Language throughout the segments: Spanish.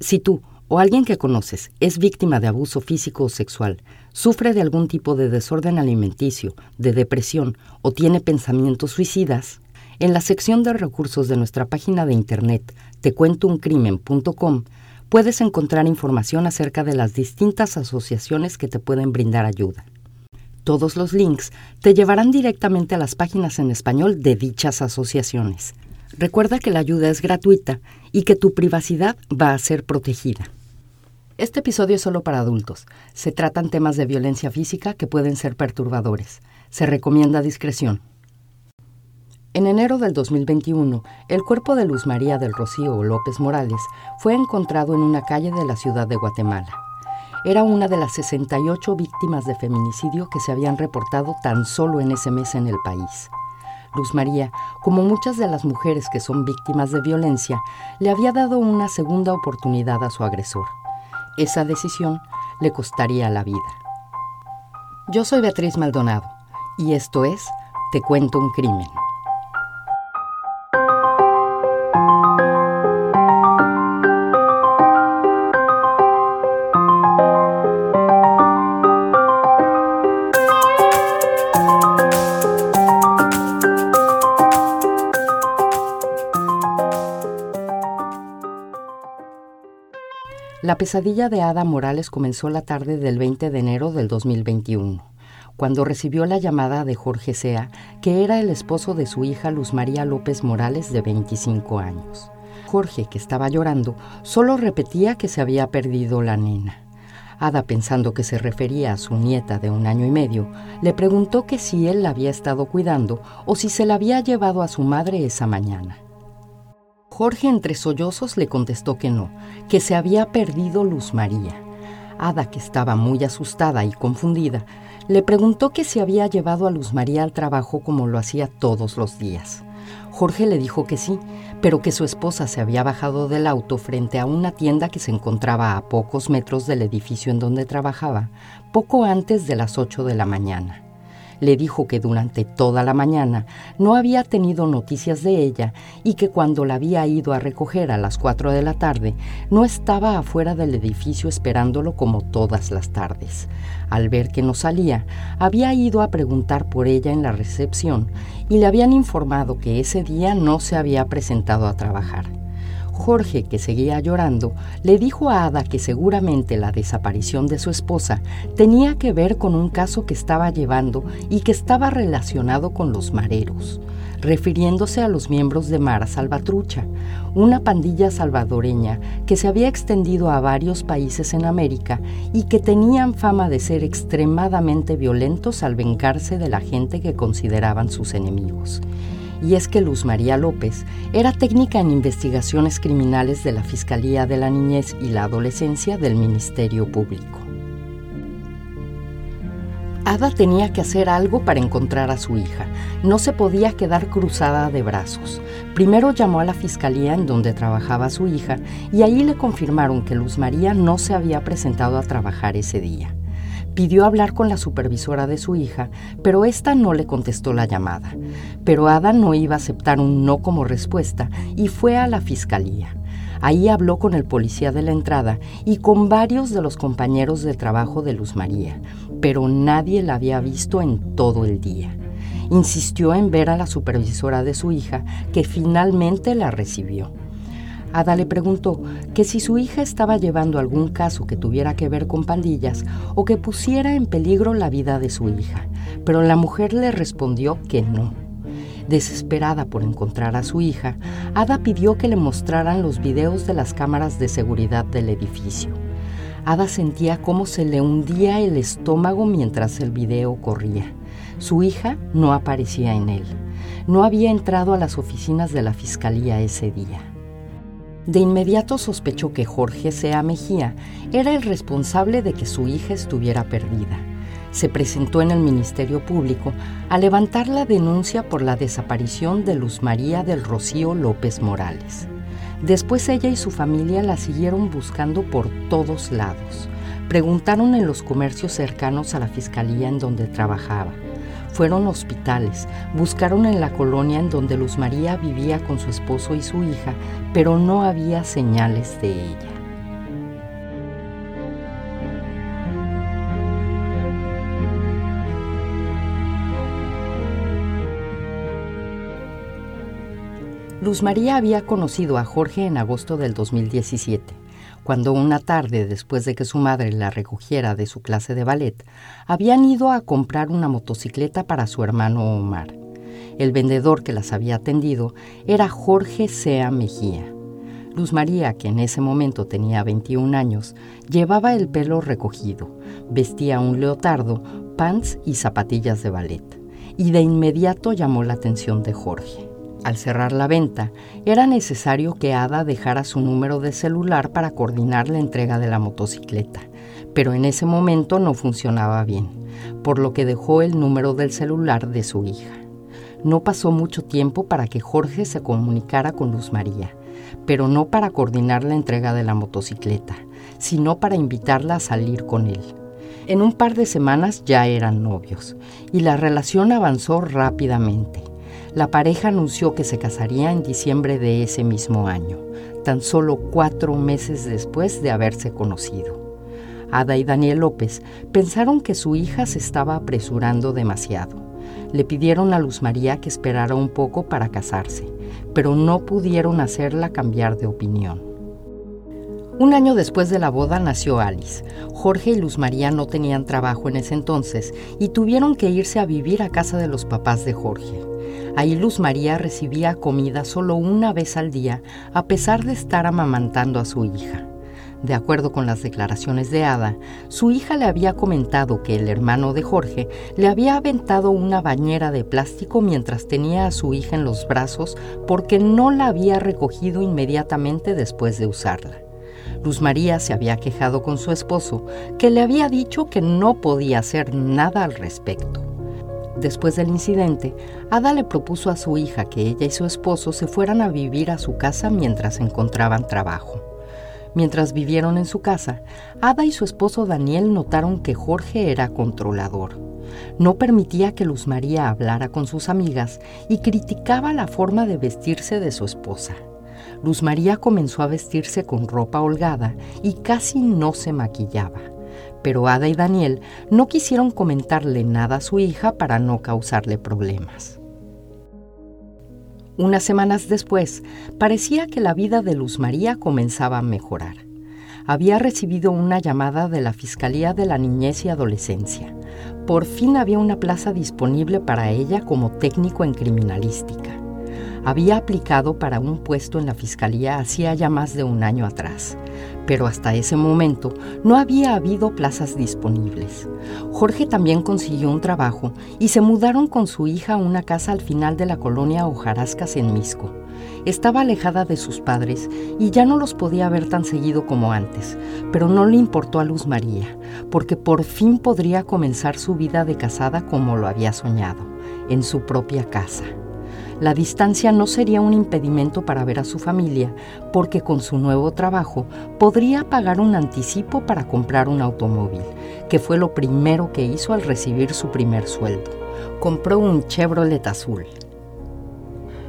Si tú o alguien que conoces es víctima de abuso físico o sexual, sufre de algún tipo de desorden alimenticio, de depresión o tiene pensamientos suicidas, en la sección de recursos de nuestra página de internet tecuentouncrimen.com puedes encontrar información acerca de las distintas asociaciones que te pueden brindar ayuda. Todos los links te llevarán directamente a las páginas en español de dichas asociaciones. Recuerda que la ayuda es gratuita y que tu privacidad va a ser protegida. Este episodio es solo para adultos. Se tratan temas de violencia física que pueden ser perturbadores. Se recomienda discreción. En enero del 2021, el cuerpo de Luz María del Rocío López Morales fue encontrado en una calle de la ciudad de Guatemala. Era una de las 68 víctimas de feminicidio que se habían reportado tan solo en ese mes en el país. Luz María, como muchas de las mujeres que son víctimas de violencia, le había dado una segunda oportunidad a su agresor. Esa decisión le costaría la vida. Yo soy Beatriz Maldonado y esto es Te cuento un crimen. La pesadilla de Ada Morales comenzó la tarde del 20 de enero del 2021, cuando recibió la llamada de Jorge Sea, que era el esposo de su hija Luz María López Morales de 25 años. Jorge, que estaba llorando, solo repetía que se había perdido la nena. Ada, pensando que se refería a su nieta de un año y medio, le preguntó que si él la había estado cuidando o si se la había llevado a su madre esa mañana. Jorge entre sollozos le contestó que no, que se había perdido Luz María. Ada, que estaba muy asustada y confundida, le preguntó que si había llevado a Luz María al trabajo como lo hacía todos los días. Jorge le dijo que sí, pero que su esposa se había bajado del auto frente a una tienda que se encontraba a pocos metros del edificio en donde trabajaba, poco antes de las ocho de la mañana le dijo que durante toda la mañana no había tenido noticias de ella y que cuando la había ido a recoger a las 4 de la tarde no estaba afuera del edificio esperándolo como todas las tardes. Al ver que no salía, había ido a preguntar por ella en la recepción y le habían informado que ese día no se había presentado a trabajar. Jorge, que seguía llorando, le dijo a Ada que seguramente la desaparición de su esposa tenía que ver con un caso que estaba llevando y que estaba relacionado con los mareros, refiriéndose a los miembros de Mara Salvatrucha, una pandilla salvadoreña que se había extendido a varios países en América y que tenían fama de ser extremadamente violentos al vengarse de la gente que consideraban sus enemigos y es que Luz María López era técnica en investigaciones criminales de la Fiscalía de la Niñez y la Adolescencia del Ministerio Público. Ada tenía que hacer algo para encontrar a su hija. No se podía quedar cruzada de brazos. Primero llamó a la fiscalía en donde trabajaba su hija y ahí le confirmaron que Luz María no se había presentado a trabajar ese día. Pidió hablar con la supervisora de su hija, pero ésta no le contestó la llamada. Pero Ada no iba a aceptar un no como respuesta y fue a la fiscalía. Ahí habló con el policía de la entrada y con varios de los compañeros de trabajo de Luz María, pero nadie la había visto en todo el día. Insistió en ver a la supervisora de su hija, que finalmente la recibió. Ada le preguntó que si su hija estaba llevando algún caso que tuviera que ver con pandillas o que pusiera en peligro la vida de su hija, pero la mujer le respondió que no. Desesperada por encontrar a su hija, Ada pidió que le mostraran los videos de las cámaras de seguridad del edificio. Ada sentía cómo se le hundía el estómago mientras el video corría. Su hija no aparecía en él. No había entrado a las oficinas de la fiscalía ese día. De inmediato sospechó que Jorge Sea Mejía era el responsable de que su hija estuviera perdida. Se presentó en el Ministerio Público a levantar la denuncia por la desaparición de Luz María del Rocío López Morales. Después ella y su familia la siguieron buscando por todos lados. Preguntaron en los comercios cercanos a la fiscalía en donde trabajaba fueron hospitales, buscaron en la colonia en donde Luz María vivía con su esposo y su hija, pero no había señales de ella. Luz María había conocido a Jorge en agosto del 2017 cuando una tarde después de que su madre la recogiera de su clase de ballet, habían ido a comprar una motocicleta para su hermano Omar. El vendedor que las había atendido era Jorge Sea Mejía. Luz María, que en ese momento tenía 21 años, llevaba el pelo recogido, vestía un leotardo, pants y zapatillas de ballet, y de inmediato llamó la atención de Jorge. Al cerrar la venta, era necesario que Ada dejara su número de celular para coordinar la entrega de la motocicleta, pero en ese momento no funcionaba bien, por lo que dejó el número del celular de su hija. No pasó mucho tiempo para que Jorge se comunicara con Luz María, pero no para coordinar la entrega de la motocicleta, sino para invitarla a salir con él. En un par de semanas ya eran novios y la relación avanzó rápidamente. La pareja anunció que se casaría en diciembre de ese mismo año, tan solo cuatro meses después de haberse conocido. Ada y Daniel López pensaron que su hija se estaba apresurando demasiado le pidieron a Luz María que esperara un poco para casarse, pero no pudieron hacerla cambiar de opinión. Un año después de la boda nació Alice. Jorge y Luz María no tenían trabajo en ese entonces y tuvieron que irse a vivir a casa de los papás de Jorge. Ahí Luz María recibía comida solo una vez al día, a pesar de estar amamantando a su hija. De acuerdo con las declaraciones de Ada, su hija le había comentado que el hermano de Jorge le había aventado una bañera de plástico mientras tenía a su hija en los brazos porque no la había recogido inmediatamente después de usarla. Luz María se había quejado con su esposo, que le había dicho que no podía hacer nada al respecto. Después del incidente, Ada le propuso a su hija que ella y su esposo se fueran a vivir a su casa mientras encontraban trabajo. Mientras vivieron en su casa, Ada y su esposo Daniel notaron que Jorge era controlador. No permitía que Luz María hablara con sus amigas y criticaba la forma de vestirse de su esposa. Luz María comenzó a vestirse con ropa holgada y casi no se maquillaba. Pero Ada y Daniel no quisieron comentarle nada a su hija para no causarle problemas. Unas semanas después, parecía que la vida de Luz María comenzaba a mejorar. Había recibido una llamada de la Fiscalía de la Niñez y Adolescencia. Por fin había una plaza disponible para ella como técnico en criminalística. Había aplicado para un puesto en la Fiscalía hacía ya más de un año atrás, pero hasta ese momento no había habido plazas disponibles. Jorge también consiguió un trabajo y se mudaron con su hija a una casa al final de la colonia Ojarascas en Misco. Estaba alejada de sus padres y ya no los podía ver tan seguido como antes, pero no le importó a Luz María, porque por fin podría comenzar su vida de casada como lo había soñado, en su propia casa. La distancia no sería un impedimento para ver a su familia, porque con su nuevo trabajo podría pagar un anticipo para comprar un automóvil, que fue lo primero que hizo al recibir su primer sueldo. Compró un Chevrolet azul.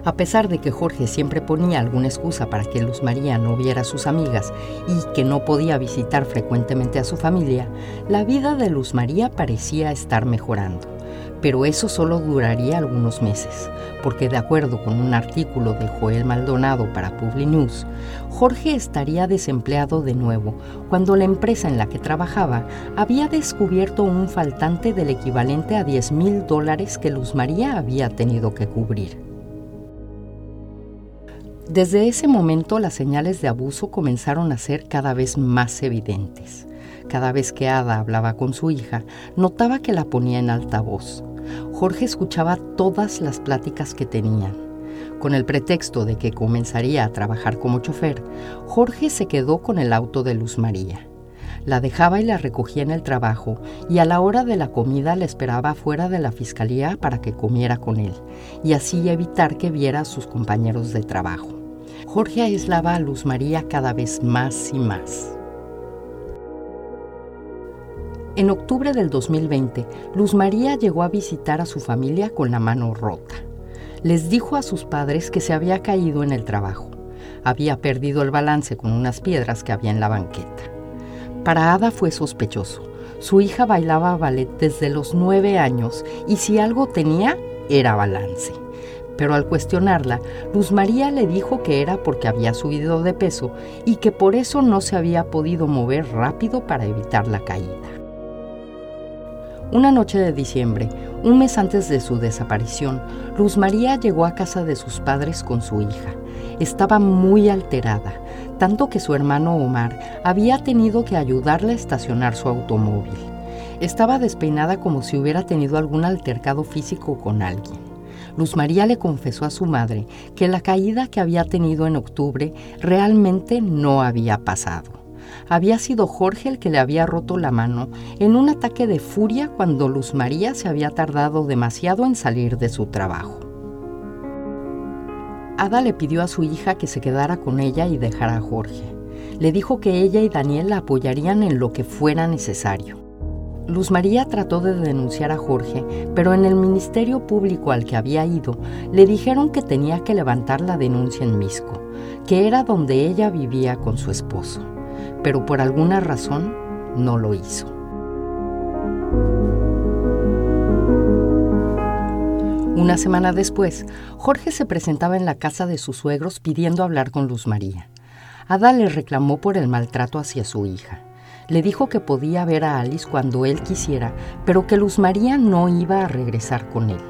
A pesar de que Jorge siempre ponía alguna excusa para que Luz María no viera a sus amigas y que no podía visitar frecuentemente a su familia, la vida de Luz María parecía estar mejorando pero eso solo duraría algunos meses, porque de acuerdo con un artículo de Joel Maldonado para News, Jorge estaría desempleado de nuevo cuando la empresa en la que trabajaba había descubierto un faltante del equivalente a 10 mil dólares que Luz María había tenido que cubrir. Desde ese momento las señales de abuso comenzaron a ser cada vez más evidentes. Cada vez que Ada hablaba con su hija, notaba que la ponía en altavoz. Jorge escuchaba todas las pláticas que tenían. Con el pretexto de que comenzaría a trabajar como chofer, Jorge se quedó con el auto de Luz María. La dejaba y la recogía en el trabajo y a la hora de la comida la esperaba fuera de la fiscalía para que comiera con él y así evitar que viera a sus compañeros de trabajo. Jorge aislaba a Luz María cada vez más y más. En octubre del 2020, Luz María llegó a visitar a su familia con la mano rota. Les dijo a sus padres que se había caído en el trabajo. Había perdido el balance con unas piedras que había en la banqueta. Para Ada fue sospechoso. Su hija bailaba ballet desde los nueve años y si algo tenía era balance. pero al cuestionarla, Luz María le dijo que era porque había subido de peso y que por eso no se había podido mover rápido para evitar la caída. Una noche de diciembre, un mes antes de su desaparición, Luz María llegó a casa de sus padres con su hija. Estaba muy alterada, tanto que su hermano Omar había tenido que ayudarle a estacionar su automóvil. Estaba despeinada como si hubiera tenido algún altercado físico con alguien. Luz María le confesó a su madre que la caída que había tenido en octubre realmente no había pasado. Había sido Jorge el que le había roto la mano en un ataque de furia cuando Luz María se había tardado demasiado en salir de su trabajo. Ada le pidió a su hija que se quedara con ella y dejara a Jorge. Le dijo que ella y Daniel la apoyarían en lo que fuera necesario. Luz María trató de denunciar a Jorge, pero en el Ministerio Público al que había ido le dijeron que tenía que levantar la denuncia en Misco, que era donde ella vivía con su esposo, pero por alguna razón no lo hizo. Una semana después, Jorge se presentaba en la casa de sus suegros pidiendo hablar con Luz María. Ada le reclamó por el maltrato hacia su hija. Le dijo que podía ver a Alice cuando él quisiera, pero que Luz María no iba a regresar con él.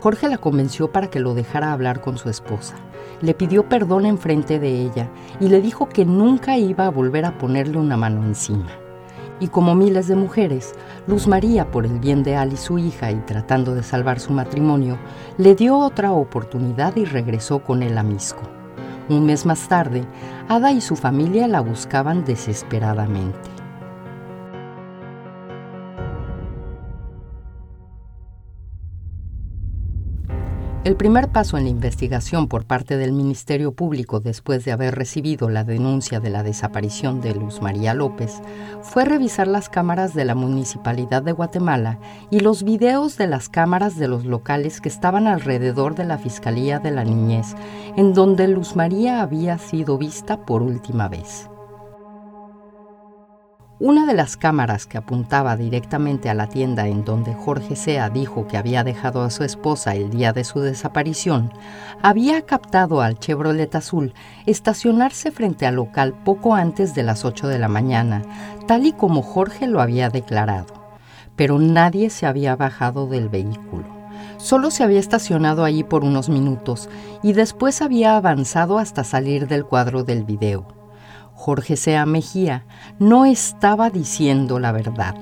Jorge la convenció para que lo dejara hablar con su esposa. Le pidió perdón en frente de ella y le dijo que nunca iba a volver a ponerle una mano encima. Y como miles de mujeres, Luz María, por el bien de Alice, su hija, y tratando de salvar su matrimonio, le dio otra oportunidad y regresó con él a Misco. Un mes más tarde, Ada y su familia la buscaban desesperadamente. El primer paso en la investigación por parte del Ministerio Público después de haber recibido la denuncia de la desaparición de Luz María López fue revisar las cámaras de la Municipalidad de Guatemala y los videos de las cámaras de los locales que estaban alrededor de la Fiscalía de la Niñez, en donde Luz María había sido vista por última vez. Una de las cámaras que apuntaba directamente a la tienda en donde Jorge Sea dijo que había dejado a su esposa el día de su desaparición, había captado al Chevrolet azul estacionarse frente al local poco antes de las 8 de la mañana, tal y como Jorge lo había declarado. Pero nadie se había bajado del vehículo. Solo se había estacionado allí por unos minutos y después había avanzado hasta salir del cuadro del video. Jorge Sea Mejía no estaba diciendo la verdad.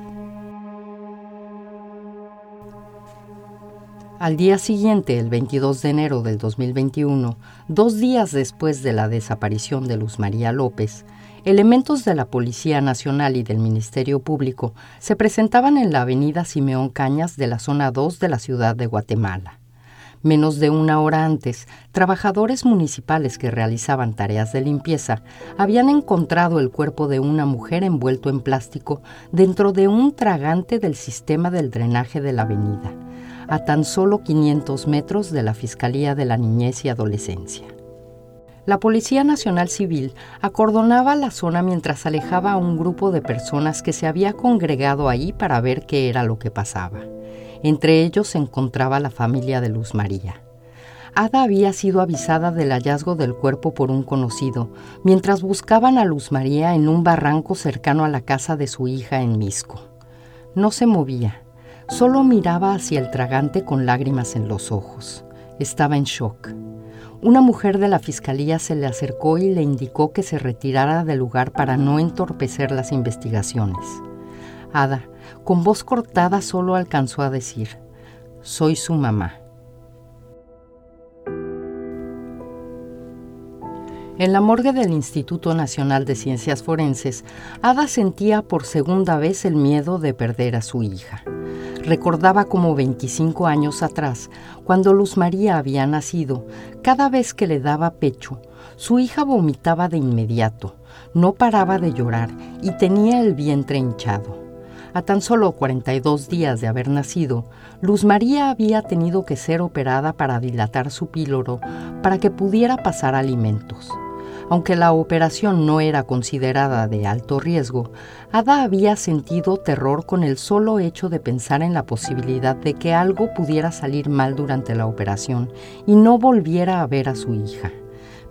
Al día siguiente, el 22 de enero del 2021, dos días después de la desaparición de Luz María López, elementos de la Policía Nacional y del Ministerio Público se presentaban en la avenida Simeón Cañas de la zona 2 de la ciudad de Guatemala. Menos de una hora antes, trabajadores municipales que realizaban tareas de limpieza habían encontrado el cuerpo de una mujer envuelto en plástico dentro de un tragante del sistema del drenaje de la avenida, a tan solo 500 metros de la Fiscalía de la Niñez y Adolescencia. La Policía Nacional Civil acordonaba la zona mientras alejaba a un grupo de personas que se había congregado ahí para ver qué era lo que pasaba. Entre ellos se encontraba la familia de Luz María. Ada había sido avisada del hallazgo del cuerpo por un conocido, mientras buscaban a Luz María en un barranco cercano a la casa de su hija en Misco. No se movía, solo miraba hacia el tragante con lágrimas en los ojos. Estaba en shock. Una mujer de la fiscalía se le acercó y le indicó que se retirara del lugar para no entorpecer las investigaciones. Ada, con voz cortada, solo alcanzó a decir, soy su mamá. En la morgue del Instituto Nacional de Ciencias Forenses, Ada sentía por segunda vez el miedo de perder a su hija. Recordaba como 25 años atrás, cuando Luz María había nacido, cada vez que le daba pecho, su hija vomitaba de inmediato, no paraba de llorar y tenía el vientre hinchado. A tan solo 42 días de haber nacido, Luz María había tenido que ser operada para dilatar su píloro para que pudiera pasar alimentos. Aunque la operación no era considerada de alto riesgo, Ada había sentido terror con el solo hecho de pensar en la posibilidad de que algo pudiera salir mal durante la operación y no volviera a ver a su hija.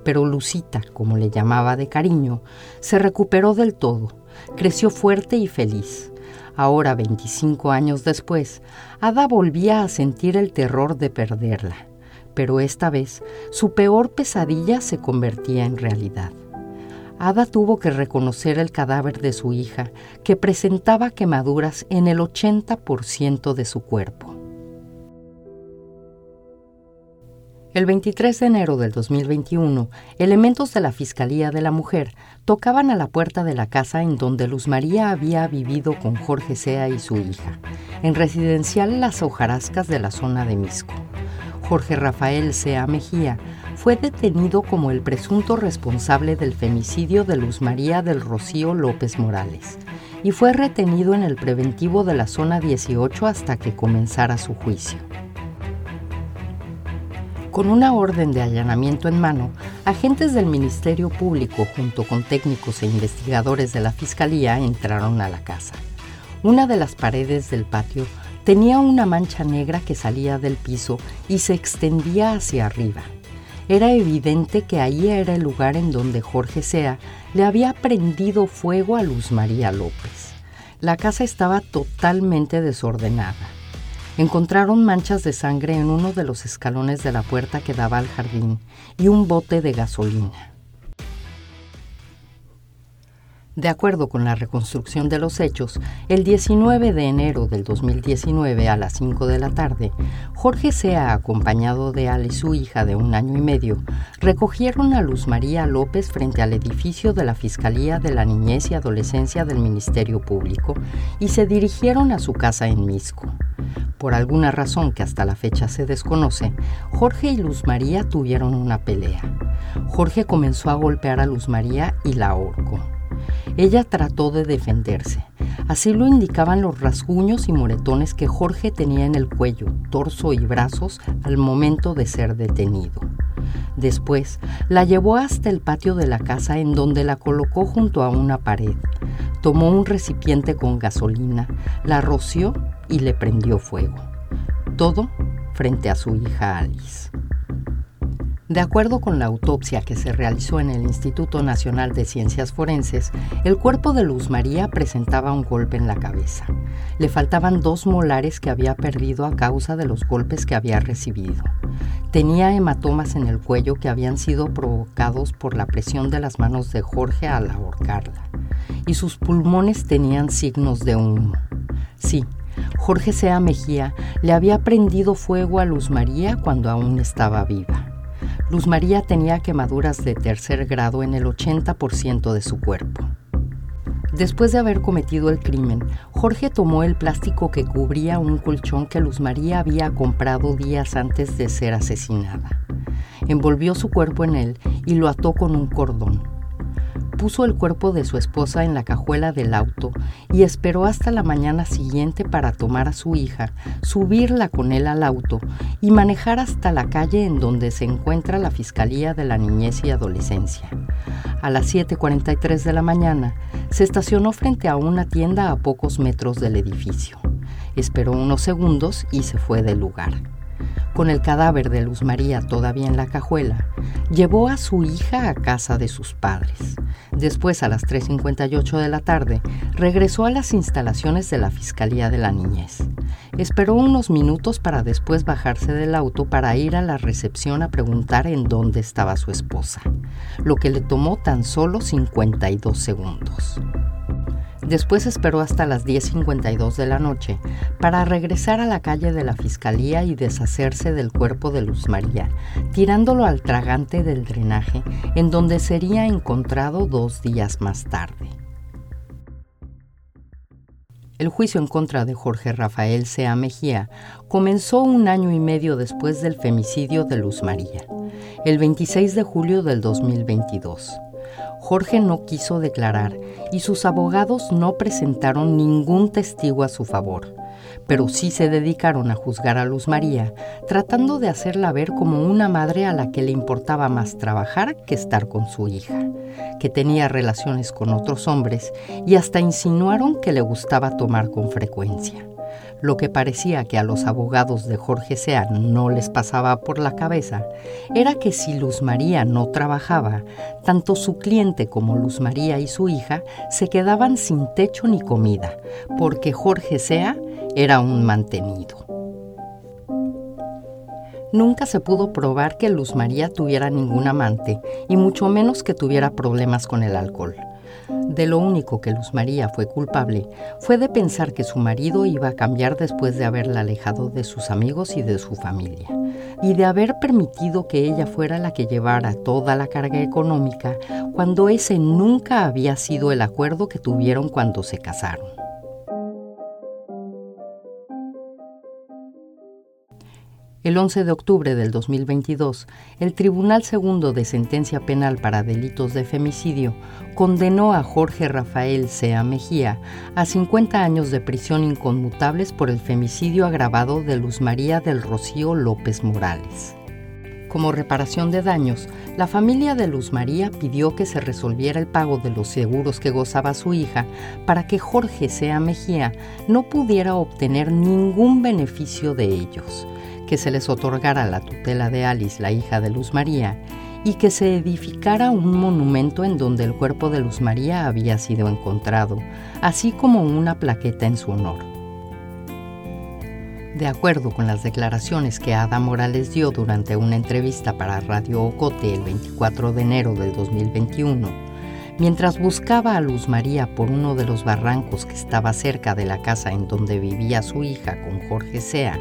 Pero Lucita, como le llamaba de cariño, se recuperó del todo, creció fuerte y feliz. Ahora, 25 años después, Ada volvía a sentir el terror de perderla pero esta vez su peor pesadilla se convertía en realidad. Ada tuvo que reconocer el cadáver de su hija, que presentaba quemaduras en el 80% de su cuerpo. El 23 de enero del 2021, elementos de la Fiscalía de la Mujer tocaban a la puerta de la casa en donde Luz María había vivido con Jorge Sea y su hija, en residencial Las Hojarascas de la zona de Misco. Jorge Rafael Sea Mejía, fue detenido como el presunto responsable del femicidio de Luz María del Rocío López Morales y fue retenido en el preventivo de la zona 18 hasta que comenzara su juicio. Con una orden de allanamiento en mano, agentes del Ministerio Público junto con técnicos e investigadores de la Fiscalía entraron a la casa. Una de las paredes del patio Tenía una mancha negra que salía del piso y se extendía hacia arriba. Era evidente que ahí era el lugar en donde Jorge Sea le había prendido fuego a Luz María López. La casa estaba totalmente desordenada. Encontraron manchas de sangre en uno de los escalones de la puerta que daba al jardín y un bote de gasolina. De acuerdo con la reconstrucción de los hechos, el 19 de enero del 2019 a las 5 de la tarde, Jorge Sea, acompañado de Ale, su hija de un año y medio, recogieron a Luz María López frente al edificio de la Fiscalía de la Niñez y Adolescencia del Ministerio Público y se dirigieron a su casa en Misco. Por alguna razón que hasta la fecha se desconoce, Jorge y Luz María tuvieron una pelea. Jorge comenzó a golpear a Luz María y la ahorcó. Ella trató de defenderse. Así lo indicaban los rasguños y moretones que Jorge tenía en el cuello, torso y brazos al momento de ser detenido. Después la llevó hasta el patio de la casa en donde la colocó junto a una pared. Tomó un recipiente con gasolina, la roció y le prendió fuego. Todo frente a su hija Alice. De acuerdo con la autopsia que se realizó en el Instituto Nacional de Ciencias Forenses, el cuerpo de Luz María presentaba un golpe en la cabeza. Le faltaban dos molares que había perdido a causa de los golpes que había recibido. Tenía hematomas en el cuello que habían sido provocados por la presión de las manos de Jorge al ahorcarla. Y sus pulmones tenían signos de humo. Sí, Jorge Sea Mejía le había prendido fuego a Luz María cuando aún estaba viva. Luz María tenía quemaduras de tercer grado en el 80% de su cuerpo. Después de haber cometido el crimen, Jorge tomó el plástico que cubría un colchón que Luz María había comprado días antes de ser asesinada. Envolvió su cuerpo en él y lo ató con un cordón puso el cuerpo de su esposa en la cajuela del auto y esperó hasta la mañana siguiente para tomar a su hija, subirla con él al auto y manejar hasta la calle en donde se encuentra la Fiscalía de la Niñez y Adolescencia. A las 7.43 de la mañana, se estacionó frente a una tienda a pocos metros del edificio. Esperó unos segundos y se fue del lugar con el cadáver de Luz María todavía en la cajuela, llevó a su hija a casa de sus padres. Después, a las 3.58 de la tarde, regresó a las instalaciones de la Fiscalía de la Niñez. Esperó unos minutos para después bajarse del auto para ir a la recepción a preguntar en dónde estaba su esposa, lo que le tomó tan solo 52 segundos. Después esperó hasta las 10.52 de la noche para regresar a la calle de la Fiscalía y deshacerse del cuerpo de Luz María, tirándolo al tragante del drenaje, en donde sería encontrado dos días más tarde. El juicio en contra de Jorge Rafael Sea Mejía comenzó un año y medio después del femicidio de Luz María, el 26 de julio del 2022. Jorge no quiso declarar y sus abogados no presentaron ningún testigo a su favor. pero sí se dedicaron a juzgar a Luz María, tratando de hacerla ver como una madre a la que le importaba más trabajar que estar con su hija, que tenía relaciones con otros hombres y hasta insinuaron que le gustaba tomar con frecuencia. Lo que parecía que a los abogados de Jorge Sea no les pasaba por la cabeza era que si Luz María no trabajaba, tanto su cliente como Luz María y su hija se quedaban sin techo ni comida, porque Jorge Sea era un mantenido. Nunca se pudo probar que Luz María tuviera ningún amante, y mucho menos que tuviera problemas con el alcohol. De lo único que Luz María fue culpable fue de pensar que su marido iba a cambiar después de haberla alejado de sus amigos y de su familia, y de haber permitido que ella fuera la que llevara toda la carga económica cuando ese nunca había sido el acuerdo que tuvieron cuando se casaron. El 11 de octubre del 2022, el Tribunal Segundo de Sentencia Penal para Delitos de Femicidio condenó a Jorge Rafael Sea Mejía a 50 años de prisión inconmutables por el femicidio agravado de Luz María del Rocío López Morales. Como reparación de daños, la familia de Luz María pidió que se resolviera el pago de los seguros que gozaba su hija para que Jorge Sea Mejía no pudiera obtener ningún beneficio de ellos que se les otorgara la tutela de Alice, la hija de Luz María, y que se edificara un monumento en donde el cuerpo de Luz María había sido encontrado, así como una plaqueta en su honor. De acuerdo con las declaraciones que Ada Morales dio durante una entrevista para Radio Ocote el 24 de enero del 2021, mientras buscaba a Luz María por uno de los barrancos que estaba cerca de la casa en donde vivía su hija con Jorge Sea,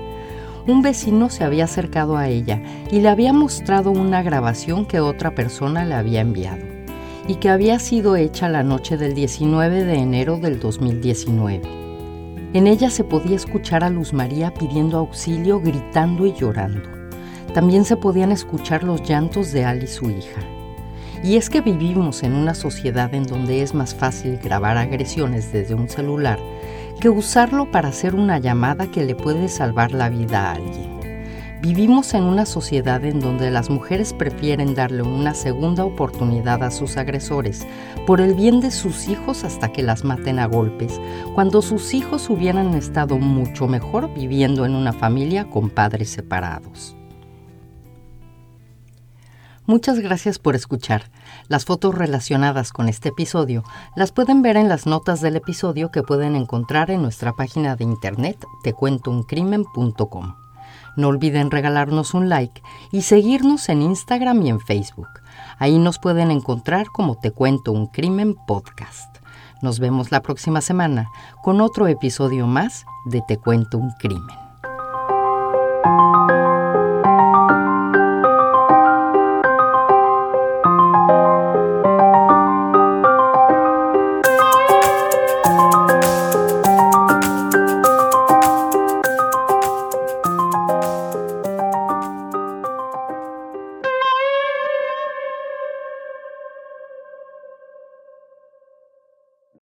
un vecino se había acercado a ella y le había mostrado una grabación que otra persona le había enviado y que había sido hecha la noche del 19 de enero del 2019. En ella se podía escuchar a Luz María pidiendo auxilio, gritando y llorando. También se podían escuchar los llantos de Ali, su hija. Y es que vivimos en una sociedad en donde es más fácil grabar agresiones desde un celular que usarlo para hacer una llamada que le puede salvar la vida a alguien. Vivimos en una sociedad en donde las mujeres prefieren darle una segunda oportunidad a sus agresores por el bien de sus hijos hasta que las maten a golpes, cuando sus hijos hubieran estado mucho mejor viviendo en una familia con padres separados. Muchas gracias por escuchar. Las fotos relacionadas con este episodio las pueden ver en las notas del episodio que pueden encontrar en nuestra página de internet tecuentouncrimen.com. No olviden regalarnos un like y seguirnos en Instagram y en Facebook. Ahí nos pueden encontrar como Te Cuento un Crimen Podcast. Nos vemos la próxima semana con otro episodio más de Te Cuento un Crimen.